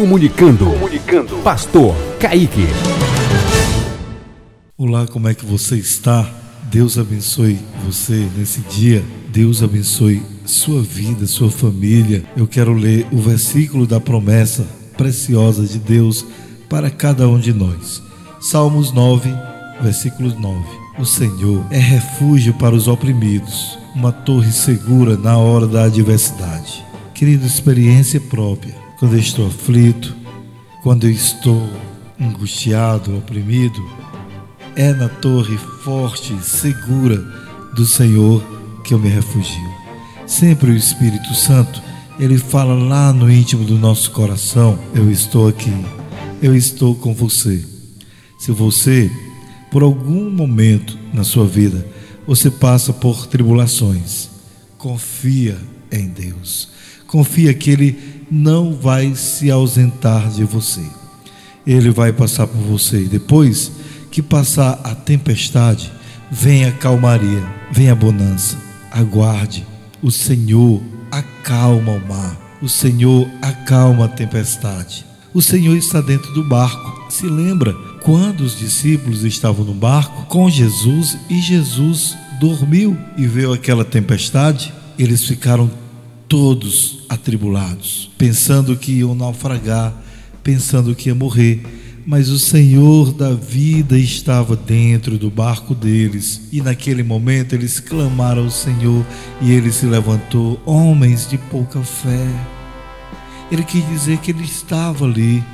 Comunicando. Comunicando. Pastor Kaique. Olá, como é que você está? Deus abençoe você nesse dia. Deus abençoe sua vida, sua família. Eu quero ler o versículo da promessa preciosa de Deus para cada um de nós. Salmos 9, versículo 9. O Senhor é refúgio para os oprimidos, uma torre segura na hora da adversidade. Querido, experiência própria. Quando eu estou aflito, quando eu estou angustiado, oprimido, é na torre forte, segura do Senhor que eu me refugio. Sempre o Espírito Santo, ele fala lá no íntimo do nosso coração: Eu estou aqui, eu estou com você. Se você, por algum momento na sua vida, você passa por tribulações, confia em Deus. Confia que Ele não vai se ausentar de você. Ele vai passar por você. Depois que passar a tempestade, vem a calmaria, vem a bonança. Aguarde. O Senhor acalma o mar. O Senhor acalma a tempestade. O Senhor está dentro do barco. Se lembra quando os discípulos estavam no barco com Jesus e Jesus dormiu e veio aquela tempestade? Eles ficaram todos atribulados, pensando que iam naufragar, pensando que ia morrer mas o Senhor da vida estava dentro do barco deles. E naquele momento eles clamaram ao Senhor e ele se levantou, homens de pouca fé. Ele quis dizer que ele estava ali.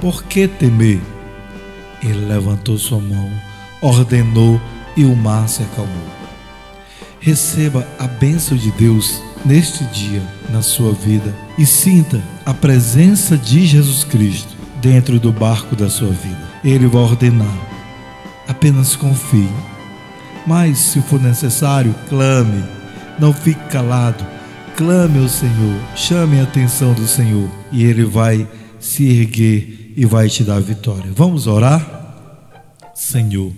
Por que temer? Ele levantou sua mão, ordenou e o mar se acalmou. Receba a bênção de Deus neste dia na sua vida e sinta a presença de Jesus Cristo dentro do barco da sua vida. Ele vai ordenar. Apenas confie. Mas, se for necessário, clame. Não fique calado. Clame ao Senhor. Chame a atenção do Senhor. E Ele vai se erguer e vai te dar vitória. Vamos orar? Senhor,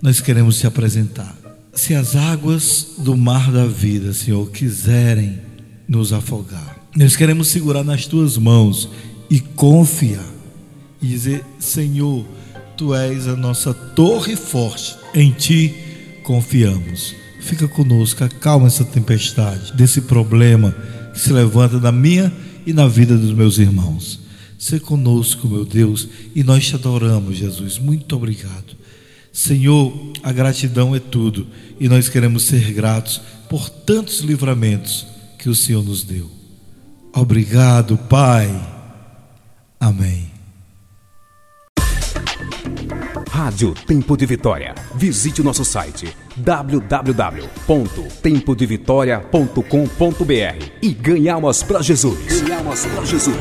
nós queremos te apresentar. Se as águas do mar da vida, Senhor, quiserem nos afogar, nós queremos segurar nas tuas mãos e confiar e dizer: Senhor, tu és a nossa torre forte, em ti confiamos. Fica conosco, acalma essa tempestade, desse problema que se levanta na minha e na vida dos meus irmãos. Se conosco, meu Deus, e nós te adoramos, Jesus. Muito obrigado. Senhor, a gratidão é tudo e nós queremos ser gratos por tantos livramentos que o Senhor nos deu. Obrigado, Pai. Amém. Rádio Tempo de Vitória. Visite o nosso site www.tempodevitoria.com.br e ganhe almas para Jesus. Ganhe almas para Jesus.